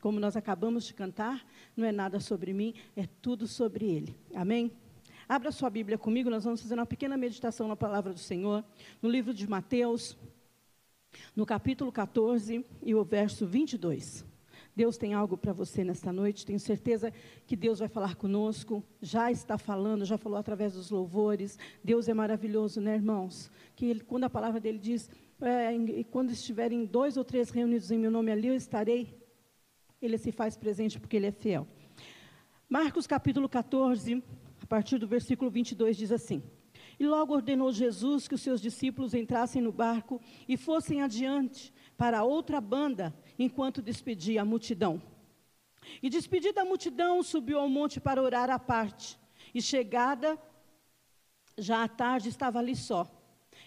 Como nós acabamos de cantar, não é nada sobre mim, é tudo sobre Ele. Amém? Abra sua Bíblia comigo, nós vamos fazer uma pequena meditação na palavra do Senhor, no livro de Mateus, no capítulo 14 e o verso 22. Deus tem algo para você nesta noite, tenho certeza que Deus vai falar conosco, já está falando, já falou através dos louvores. Deus é maravilhoso, né, irmãos? Que ele, quando a palavra dele diz, é, quando estiverem dois ou três reunidos em meu nome ali, eu estarei ele se faz presente porque ele é fiel. Marcos capítulo 14, a partir do versículo 22, diz assim: E logo ordenou Jesus que os seus discípulos entrassem no barco e fossem adiante para outra banda, enquanto despedia a multidão. E despedida a multidão, subiu ao monte para orar à parte. E chegada, já à tarde, estava ali só.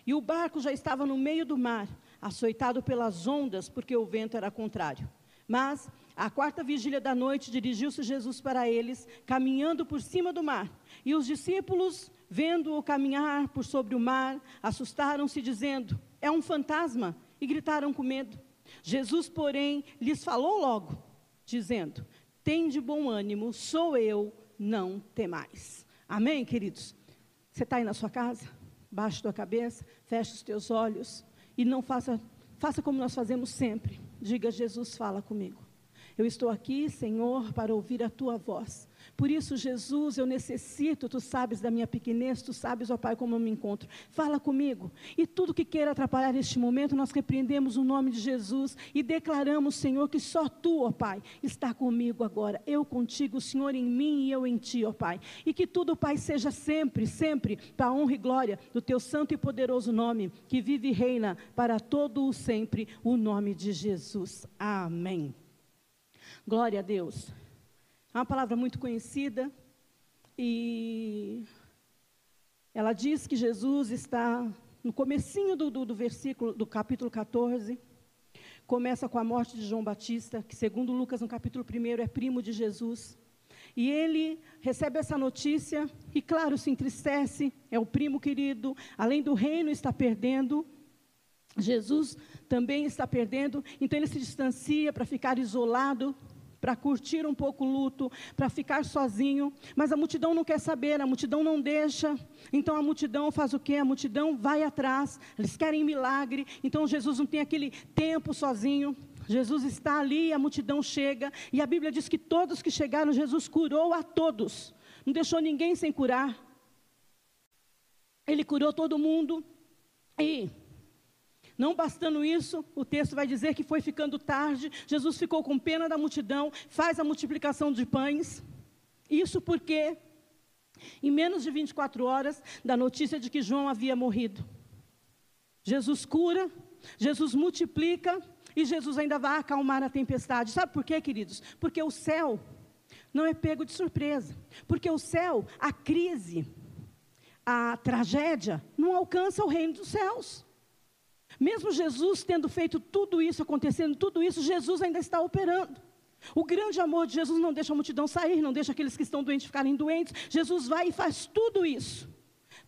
E o barco já estava no meio do mar, açoitado pelas ondas, porque o vento era contrário. Mas à quarta vigília da noite, dirigiu-se Jesus para eles, caminhando por cima do mar. E os discípulos, vendo-o caminhar por sobre o mar, assustaram-se, dizendo: É um fantasma, e gritaram com medo. Jesus, porém, lhes falou logo, dizendo: Tem de bom ânimo, sou eu, não temais. Amém, queridos? Você está aí na sua casa? Baixe tua cabeça, feche os teus olhos e não faça, faça como nós fazemos sempre. Diga: Jesus, fala comigo. Eu estou aqui, Senhor, para ouvir a tua voz. Por isso, Jesus, eu necessito, tu sabes da minha pequenez, tu sabes, ó Pai, como eu me encontro. Fala comigo. E tudo que queira atrapalhar este momento, nós repreendemos o nome de Jesus e declaramos, Senhor, que só tu, ó Pai, está comigo agora. Eu contigo, Senhor em mim e eu em ti, ó Pai. E que tudo, Pai, seja sempre, sempre para a honra e glória do teu santo e poderoso nome, que vive e reina para todo o sempre, o nome de Jesus. Amém. Glória a Deus. É uma palavra muito conhecida e ela diz que Jesus está no comecinho do, do, do, versículo do capítulo 14. Começa com a morte de João Batista, que segundo Lucas no capítulo 1 é primo de Jesus. E ele recebe essa notícia e, claro, se entristece, é o primo querido, além do reino está perdendo, Jesus também está perdendo, então ele se distancia para ficar isolado para curtir um pouco o luto, para ficar sozinho, mas a multidão não quer saber, a multidão não deixa. Então a multidão faz o quê? A multidão vai atrás, eles querem milagre. Então Jesus não tem aquele tempo sozinho. Jesus está ali e a multidão chega, e a Bíblia diz que todos que chegaram, Jesus curou a todos, não deixou ninguém sem curar. Ele curou todo mundo, e não bastando isso, o texto vai dizer que foi ficando tarde, Jesus ficou com pena da multidão, faz a multiplicação de pães. Isso porque, em menos de 24 horas, da notícia de que João havia morrido. Jesus cura, Jesus multiplica e Jesus ainda vai acalmar a tempestade. Sabe por quê, queridos? Porque o céu não é pego de surpresa. Porque o céu, a crise, a tragédia, não alcança o reino dos céus. Mesmo Jesus tendo feito tudo isso, acontecendo tudo isso, Jesus ainda está operando. O grande amor de Jesus não deixa a multidão sair, não deixa aqueles que estão doentes ficarem doentes. Jesus vai e faz tudo isso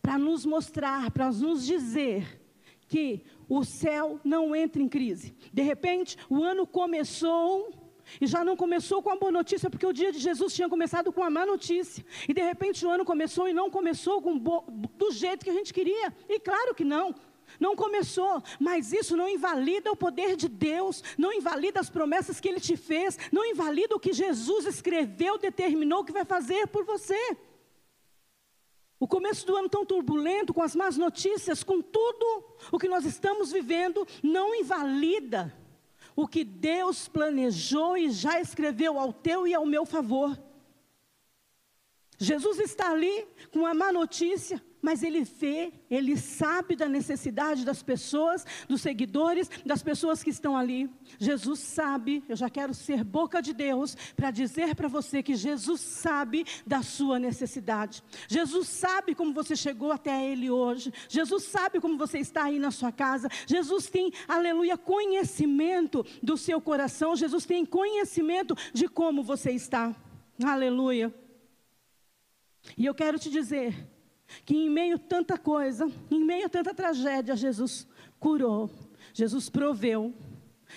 para nos mostrar, para nos dizer que o céu não entra em crise. De repente, o ano começou e já não começou com a boa notícia, porque o dia de Jesus tinha começado com a má notícia. E de repente o ano começou e não começou com do jeito que a gente queria. E claro que não. Não começou, mas isso não invalida o poder de Deus, não invalida as promessas que Ele te fez, não invalida o que Jesus escreveu, determinou que vai fazer por você. O começo do ano tão turbulento, com as más notícias, com tudo o que nós estamos vivendo, não invalida o que Deus planejou e já escreveu ao teu e ao meu favor. Jesus está ali com a má notícia, mas ele vê, ele sabe da necessidade das pessoas, dos seguidores, das pessoas que estão ali. Jesus sabe, eu já quero ser boca de Deus para dizer para você que Jesus sabe da sua necessidade. Jesus sabe como você chegou até Ele hoje. Jesus sabe como você está aí na sua casa. Jesus tem, aleluia, conhecimento do seu coração. Jesus tem conhecimento de como você está. Aleluia. E eu quero te dizer que em meio a tanta coisa, em meio a tanta tragédia, Jesus curou, Jesus proveu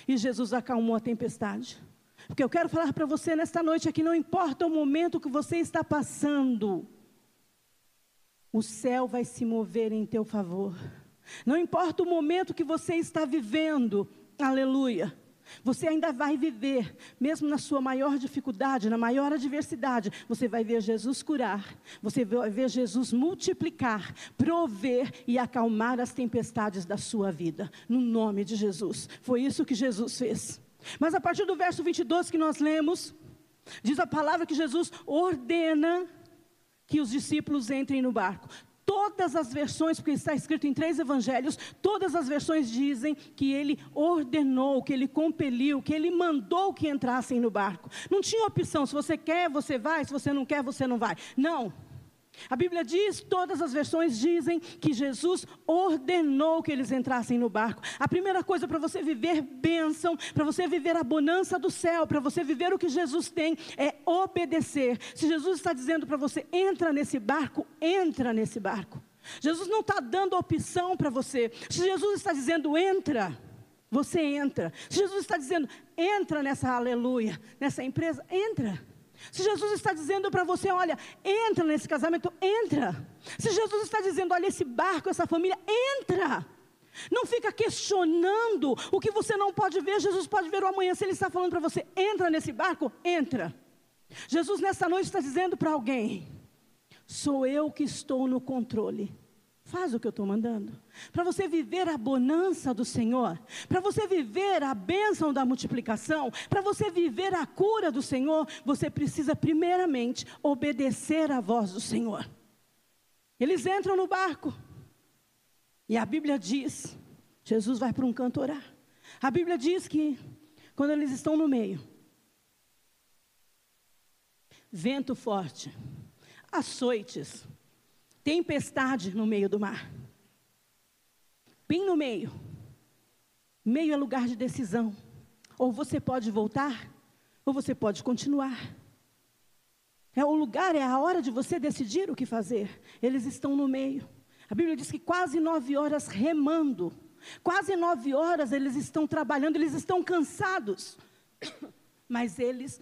e Jesus acalmou a tempestade. Porque eu quero falar para você nesta noite aqui, não importa o momento que você está passando, o céu vai se mover em teu favor. Não importa o momento que você está vivendo, aleluia. Você ainda vai viver, mesmo na sua maior dificuldade, na maior adversidade, você vai ver Jesus curar, você vai ver Jesus multiplicar, prover e acalmar as tempestades da sua vida, no nome de Jesus. Foi isso que Jesus fez. Mas a partir do verso 22 que nós lemos, diz a palavra que Jesus ordena que os discípulos entrem no barco. Todas as versões, porque está escrito em três evangelhos, todas as versões dizem que ele ordenou, que ele compeliu, que ele mandou que entrassem no barco. Não tinha opção, se você quer, você vai, se você não quer, você não vai. Não. A Bíblia diz, todas as versões dizem que Jesus ordenou que eles entrassem no barco. A primeira coisa para você viver bênção, para você viver a bonança do céu, para você viver o que Jesus tem, é obedecer. Se Jesus está dizendo para você, entra nesse barco, entra nesse barco. Jesus não está dando opção para você. Se Jesus está dizendo, entra, você entra. Se Jesus está dizendo, entra nessa aleluia, nessa empresa, entra. Se Jesus está dizendo para você, olha, entra nesse casamento, entra. Se Jesus está dizendo, olha, esse barco, essa família, entra. Não fica questionando o que você não pode ver, Jesus pode ver o amanhã. Se Ele está falando para você, entra nesse barco, entra. Jesus nessa noite está dizendo para alguém: sou eu que estou no controle. Faz o que eu estou mandando. Para você viver a bonança do Senhor, para você viver a bênção da multiplicação, para você viver a cura do Senhor, você precisa primeiramente obedecer à voz do Senhor. Eles entram no barco, e a Bíblia diz: Jesus vai para um canto orar. A Bíblia diz que, quando eles estão no meio, vento forte, açoites, tempestade no meio do mar. Bem no meio. Meio é lugar de decisão. Ou você pode voltar, ou você pode continuar. É o lugar, é a hora de você decidir o que fazer. Eles estão no meio. A Bíblia diz que quase nove horas remando. Quase nove horas eles estão trabalhando, eles estão cansados. Mas eles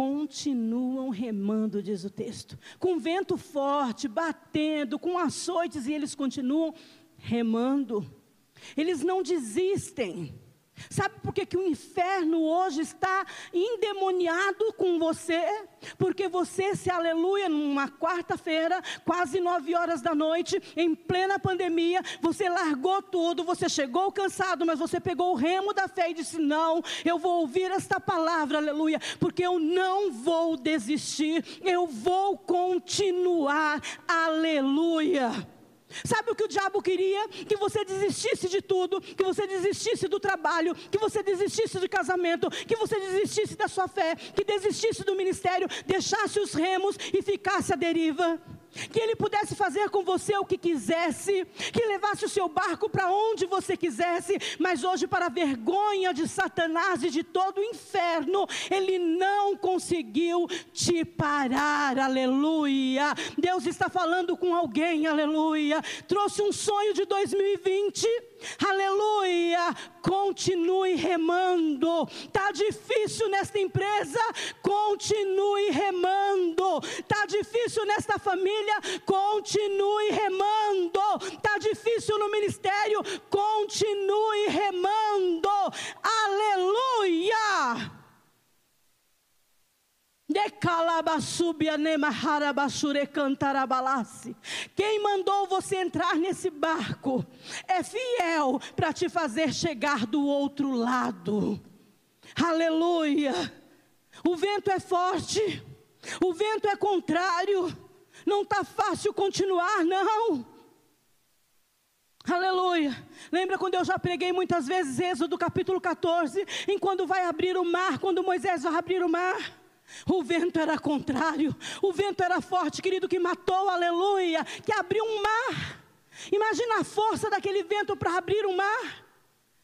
continuam remando, diz o texto, com vento forte, batendo, com açoites, e eles continuam remando. Eles não desistem. Sabe por que, que o inferno hoje está endemoniado com você? Porque você se aleluia numa quarta-feira, quase nove horas da noite, em plena pandemia, você largou tudo, você chegou cansado, mas você pegou o remo da fé e disse: Não, eu vou ouvir esta palavra, aleluia, porque eu não vou desistir, eu vou continuar, aleluia. Sabe o que o diabo queria? Que você desistisse de tudo, que você desistisse do trabalho, que você desistisse do casamento, que você desistisse da sua fé, que desistisse do ministério, deixasse os remos e ficasse à deriva que Ele pudesse fazer com você o que quisesse, que levasse o seu barco para onde você quisesse, mas hoje, para a vergonha de Satanás e de todo o inferno, Ele não conseguiu te parar, aleluia. Deus está falando com alguém, aleluia. Trouxe um sonho de 2020 Aleluia! Continue remando. Tá difícil nesta empresa? Continue remando. Tá difícil nesta família? Continue remando. Tá difícil no ministério? Continue remando. Aleluia! Quem mandou você entrar nesse barco é fiel para te fazer chegar do outro lado. Aleluia. O vento é forte, o vento é contrário, não está fácil continuar, não. Aleluia. Lembra quando eu já preguei muitas vezes Êxodo capítulo 14, em quando vai abrir o mar, quando Moisés vai abrir o mar? O vento era contrário, o vento era forte, querido, que matou, aleluia, que abriu um mar. Imagina a força daquele vento para abrir um mar.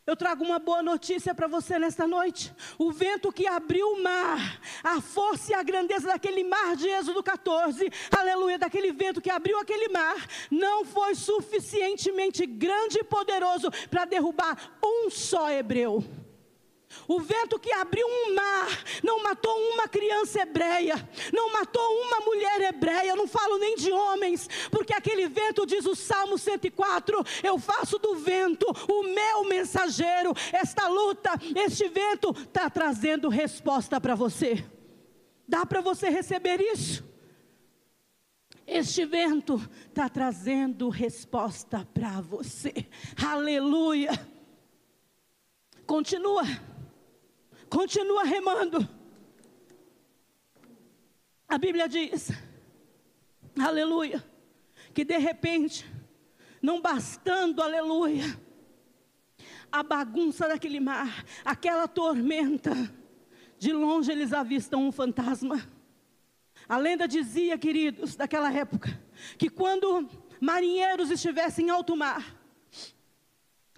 Eu trago uma boa notícia para você nesta noite. O vento que abriu o mar, a força e a grandeza daquele mar de Êxodo 14, aleluia, daquele vento que abriu aquele mar, não foi suficientemente grande e poderoso para derrubar um só hebreu. O vento que abriu um mar não matou uma criança hebreia, não matou uma mulher hebreia, não falo nem de homens, porque aquele vento diz o Salmo 104: Eu faço do vento o meu mensageiro. Esta luta, este vento está trazendo resposta para você. Dá para você receber isso? Este vento está trazendo resposta para você. Aleluia. Continua. Continua remando. A Bíblia diz, aleluia, que de repente, não bastando, aleluia, a bagunça daquele mar, aquela tormenta, de longe eles avistam um fantasma. A lenda dizia, queridos, daquela época, que quando marinheiros estivessem em alto mar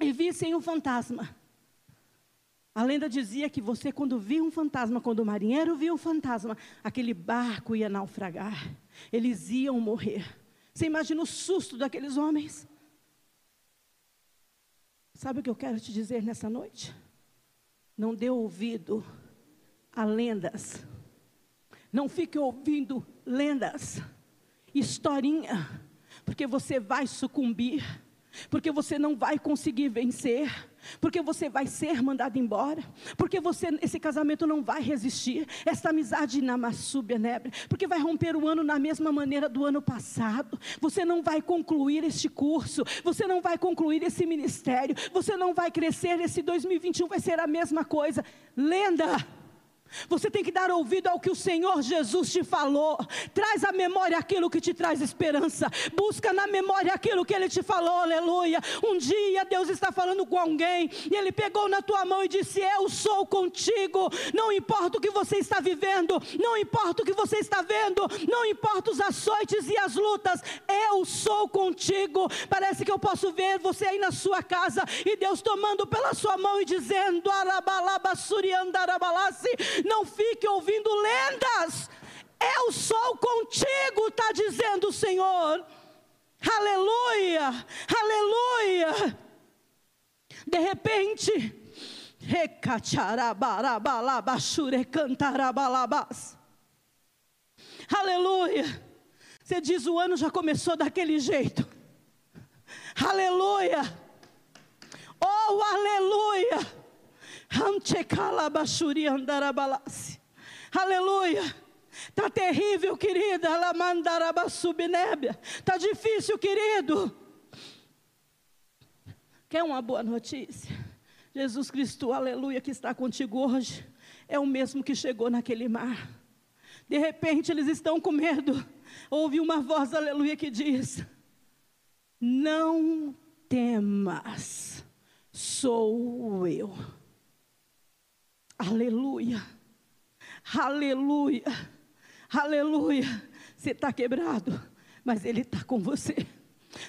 e vissem um fantasma, a lenda dizia que você, quando via um fantasma, quando o marinheiro via um fantasma, aquele barco ia naufragar, eles iam morrer. Você imagina o susto daqueles homens? Sabe o que eu quero te dizer nessa noite? Não dê ouvido a lendas. Não fique ouvindo lendas, historinha, porque você vai sucumbir, porque você não vai conseguir vencer. Porque você vai ser mandado embora, porque você, esse casamento não vai resistir, essa amizade na Massúbia Nebre, porque vai romper o ano na mesma maneira do ano passado, você não vai concluir este curso, você não vai concluir esse ministério, você não vai crescer, esse 2021 vai ser a mesma coisa. Lenda! Você tem que dar ouvido ao que o Senhor Jesus te falou. Traz à memória aquilo que te traz esperança. Busca na memória aquilo que Ele te falou, aleluia. Um dia Deus está falando com alguém e Ele pegou na tua mão e disse: Eu sou contigo. Não importa o que você está vivendo, não importa o que você está vendo, não importa os açoites e as lutas, eu sou contigo. Parece que eu posso ver você aí na sua casa e Deus tomando pela sua mão e dizendo: Arabalabasuriandarabalasi não fique ouvindo lendas. Eu sou contigo, está dizendo o Senhor. Aleluia, aleluia. De repente, Aleluia. Você diz o ano já começou daquele jeito. Aleluia. Oh, aleluia. Aleluia. Está terrível, querida. Está difícil, querido. Quer uma boa notícia? Jesus Cristo, aleluia, que está contigo hoje, é o mesmo que chegou naquele mar. De repente eles estão com medo. Ouve uma voz, aleluia, que diz: Não temas, sou eu. Aleluia. Aleluia. Aleluia. Você está quebrado, mas Ele está com você.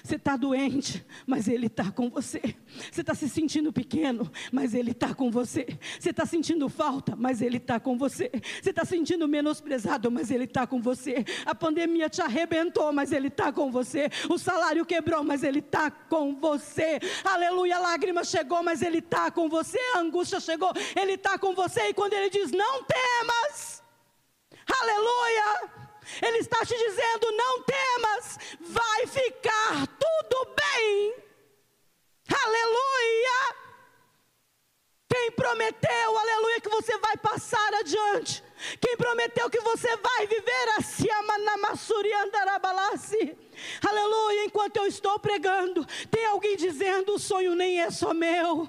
Você está doente, mas Ele está com você. Você está se sentindo pequeno, mas Ele está com você. Você está sentindo falta, mas Ele está com você. Você está sentindo menosprezado, mas Ele está com você. A pandemia te arrebentou, mas Ele está com você. O salário quebrou, mas Ele está com você. Aleluia, a lágrima chegou, mas Ele está com você. A angústia chegou, Ele está com você. E quando Ele diz: Não temas, aleluia. Ele está te dizendo: não temas, vai ficar Quem prometeu que você vai viver assim, aleluia, enquanto eu estou pregando, tem alguém dizendo: o sonho nem é só meu.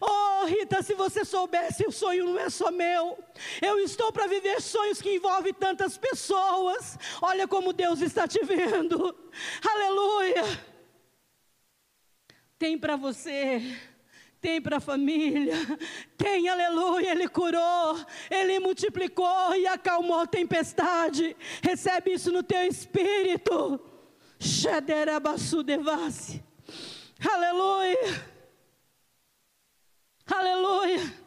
Oh, Rita, se você soubesse, o sonho não é só meu. Eu estou para viver sonhos que envolvem tantas pessoas. Olha como Deus está te vendo. Aleluia. Tem para você tem para a família, tem, aleluia, Ele curou, Ele multiplicou e acalmou a tempestade. Recebe isso no teu espírito. Aleluia. Aleluia.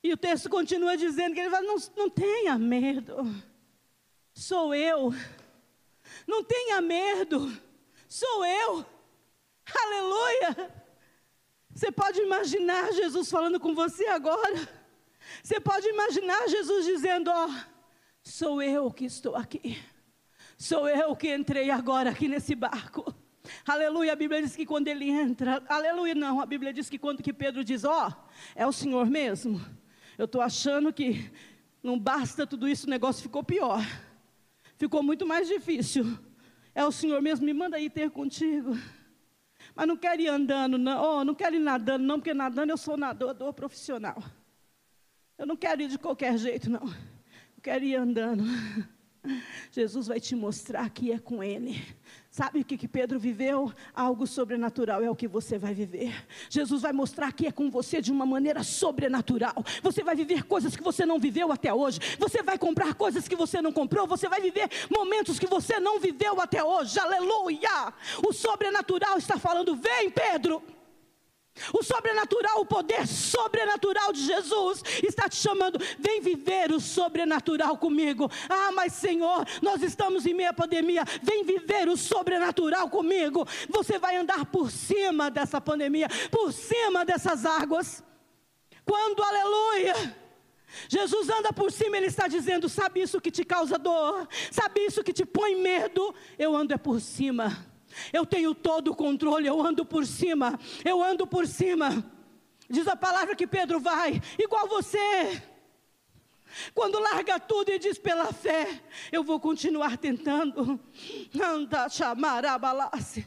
E o texto continua dizendo que ele fala: não, não tenha medo, sou eu. Não tenha medo, sou eu. Aleluia. Você pode imaginar Jesus falando com você agora? Você pode imaginar Jesus dizendo: Ó, oh, sou eu que estou aqui, sou eu que entrei agora aqui nesse barco. Aleluia, a Bíblia diz que quando ele entra, aleluia, não, a Bíblia diz que quando que Pedro diz: Ó, oh, é o Senhor mesmo. Eu estou achando que não basta tudo isso, o negócio ficou pior, ficou muito mais difícil. É o Senhor mesmo, me manda ir ter contigo. Mas não quero ir andando, não, oh, não quero ir nadando, não, porque nadando eu sou nadador profissional. Eu não quero ir de qualquer jeito, não. Eu quero ir andando. Jesus vai te mostrar que é com Ele. Sabe o que, que Pedro viveu? Algo sobrenatural é o que você vai viver. Jesus vai mostrar que é com você de uma maneira sobrenatural. Você vai viver coisas que você não viveu até hoje. Você vai comprar coisas que você não comprou. Você vai viver momentos que você não viveu até hoje. Aleluia! O sobrenatural está falando: vem, Pedro. O sobrenatural, o poder sobrenatural de Jesus está te chamando. Vem viver o sobrenatural comigo. Ah, mas Senhor, nós estamos em meia pandemia. Vem viver o sobrenatural comigo. Você vai andar por cima dessa pandemia, por cima dessas águas. Quando, aleluia. Jesus anda por cima, Ele está dizendo: sabe isso que te causa dor, sabe isso que te põe medo? Eu ando é por cima eu tenho todo o controle, eu ando por cima, eu ando por cima. Diz a palavra que Pedro vai, igual você. Quando larga tudo e diz pela fé, eu vou continuar tentando. Anda chamar a balace.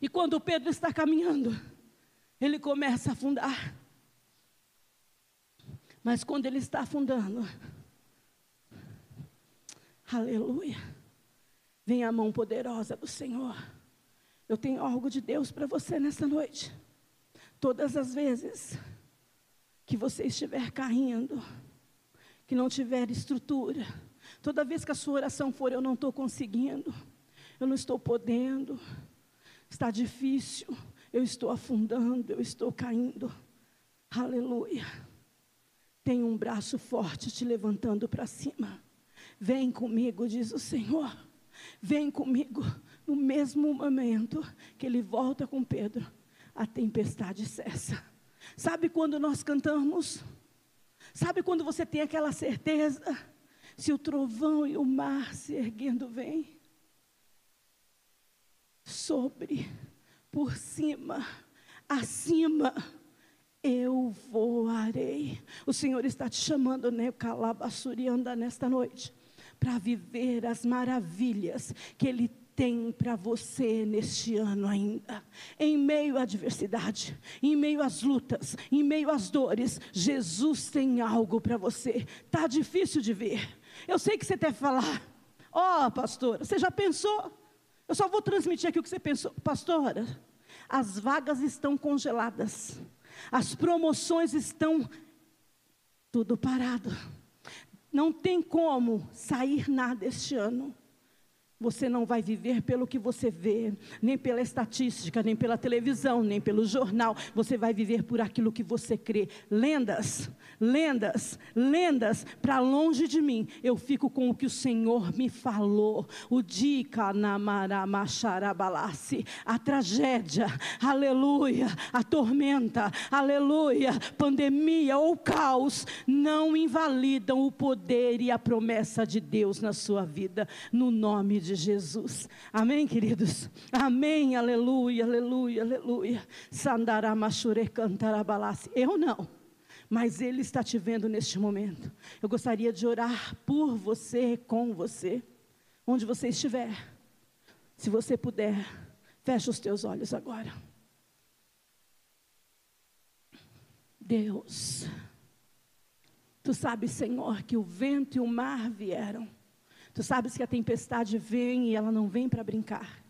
E quando Pedro está caminhando, ele começa a afundar. Mas quando ele está afundando, aleluia vem a mão poderosa do Senhor. Eu tenho algo de Deus para você nessa noite. Todas as vezes que você estiver caindo, que não tiver estrutura, toda vez que a sua oração for, eu não estou conseguindo, eu não estou podendo, está difícil, eu estou afundando, eu estou caindo. Aleluia. Tem um braço forte te levantando para cima. Vem comigo, diz o Senhor. Vem comigo. No mesmo momento que ele volta com Pedro, a tempestade cessa. Sabe quando nós cantamos? Sabe quando você tem aquela certeza? Se o trovão e o mar se erguendo vem sobre, por cima, acima, eu voarei. O Senhor está te chamando, né, Calabassurianda, nesta noite para viver as maravilhas que Ele tem para você neste ano ainda. Em meio à adversidade, em meio às lutas, em meio às dores, Jesus tem algo para você. Tá difícil de ver. Eu sei que você deve falar, ó oh, pastora, você já pensou? Eu só vou transmitir aqui o que você pensou, pastora. As vagas estão congeladas, as promoções estão tudo parado. Não tem como sair nada este ano. Você não vai viver pelo que você vê, nem pela estatística, nem pela televisão, nem pelo jornal. Você vai viver por aquilo que você crê. Lendas, lendas, lendas, para longe de mim. Eu fico com o que o Senhor me falou. O Dika Namaramaxarabalassi, a tragédia, aleluia, a tormenta, aleluia, pandemia ou caos, não invalidam o poder e a promessa de Deus na sua vida, no nome de de Jesus. Amém, queridos? Amém, aleluia, aleluia, aleluia. Sandaramachure cantarabalassi. Eu não, mas Ele está te vendo neste momento. Eu gostaria de orar por você, com você, onde você estiver. Se você puder, feche os teus olhos agora. Deus, Tu sabes, Senhor, que o vento e o mar vieram Tu sabes que a tempestade vem e ela não vem para brincar.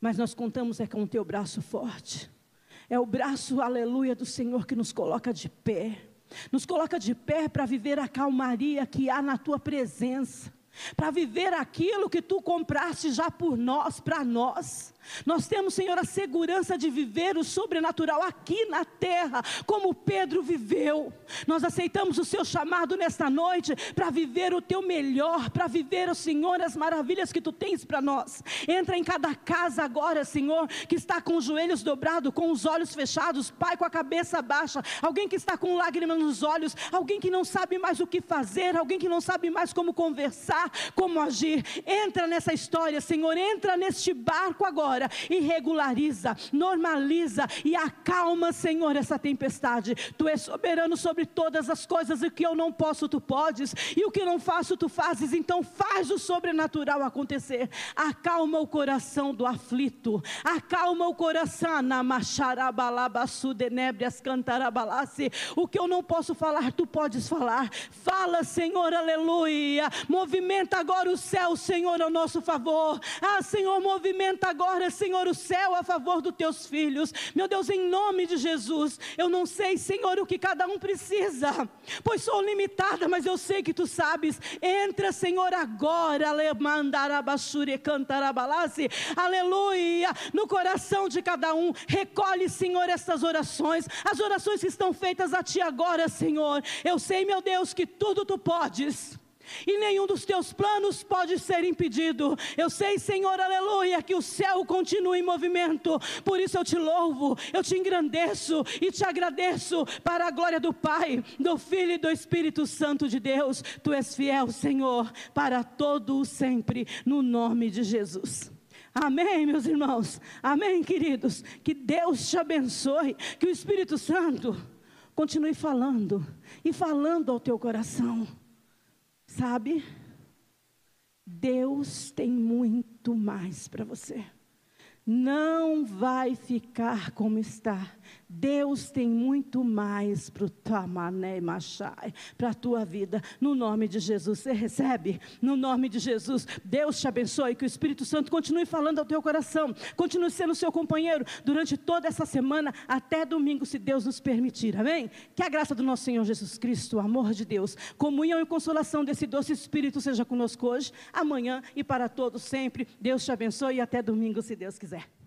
Mas nós contamos é com o teu braço forte. É o braço, aleluia, do Senhor que nos coloca de pé. Nos coloca de pé para viver a calmaria que há na tua presença. Para viver aquilo que tu compraste já por nós, para nós. Nós temos, Senhor, a segurança de viver o sobrenatural aqui na terra, como Pedro viveu. Nós aceitamos o seu chamado nesta noite para viver o teu melhor, para viver, Senhor, as maravilhas que tu tens para nós. Entra em cada casa agora, Senhor, que está com os joelhos dobrados, com os olhos fechados, Pai, com a cabeça baixa, alguém que está com lágrimas nos olhos, alguém que não sabe mais o que fazer, alguém que não sabe mais como conversar, como agir. Entra nessa história, Senhor, entra neste barco agora agora e regulariza, normaliza e acalma, Senhor, essa tempestade. Tu és soberano sobre todas as coisas, e o que eu não posso, tu podes, e o que não faço, tu fazes. Então faz o sobrenatural acontecer. Acalma o coração do aflito, acalma o coração na macharabalabasu denébrias cantarabalasse. O que eu não posso falar, tu podes falar. Fala, Senhor, aleluia. Movimenta agora o céu, Senhor, ao nosso favor. Ah, Senhor, movimenta agora, Senhor, o céu a favor dos teus filhos. Meu Deus, em nome de Jesus, eu não sei, Senhor, o que cada um precisa, pois sou limitada, mas eu sei que tu sabes. Entra, Senhor, agora, aleluia, no coração de cada um. Recolhe, Senhor, essas orações, as orações que estão feitas a ti agora, Senhor. Eu sei, meu Deus, que tudo tu podes e nenhum dos teus planos pode ser impedido. Eu sei, Senhor, aleluia, que o céu continua em movimento, por isso eu te louvo, eu te engrandeço e te agradeço para a glória do Pai, do Filho e do Espírito Santo de Deus. Tu és fiel, Senhor, para todo o sempre, no nome de Jesus. Amém, meus irmãos. Amém, queridos. Que Deus te abençoe, que o Espírito Santo continue falando e falando ao teu coração. Sabe? Deus tem muito mais para você. Não vai ficar como está. Deus tem muito mais para para a tua vida, no nome de Jesus. Você recebe? No nome de Jesus. Deus te abençoe, que o Espírito Santo continue falando ao teu coração, continue sendo seu companheiro durante toda essa semana, até domingo, se Deus nos permitir. Amém? Que a graça do nosso Senhor Jesus Cristo, o amor de Deus, comunhão e consolação desse doce Espírito seja conosco hoje, amanhã e para todos sempre. Deus te abençoe e até domingo, se Deus quiser.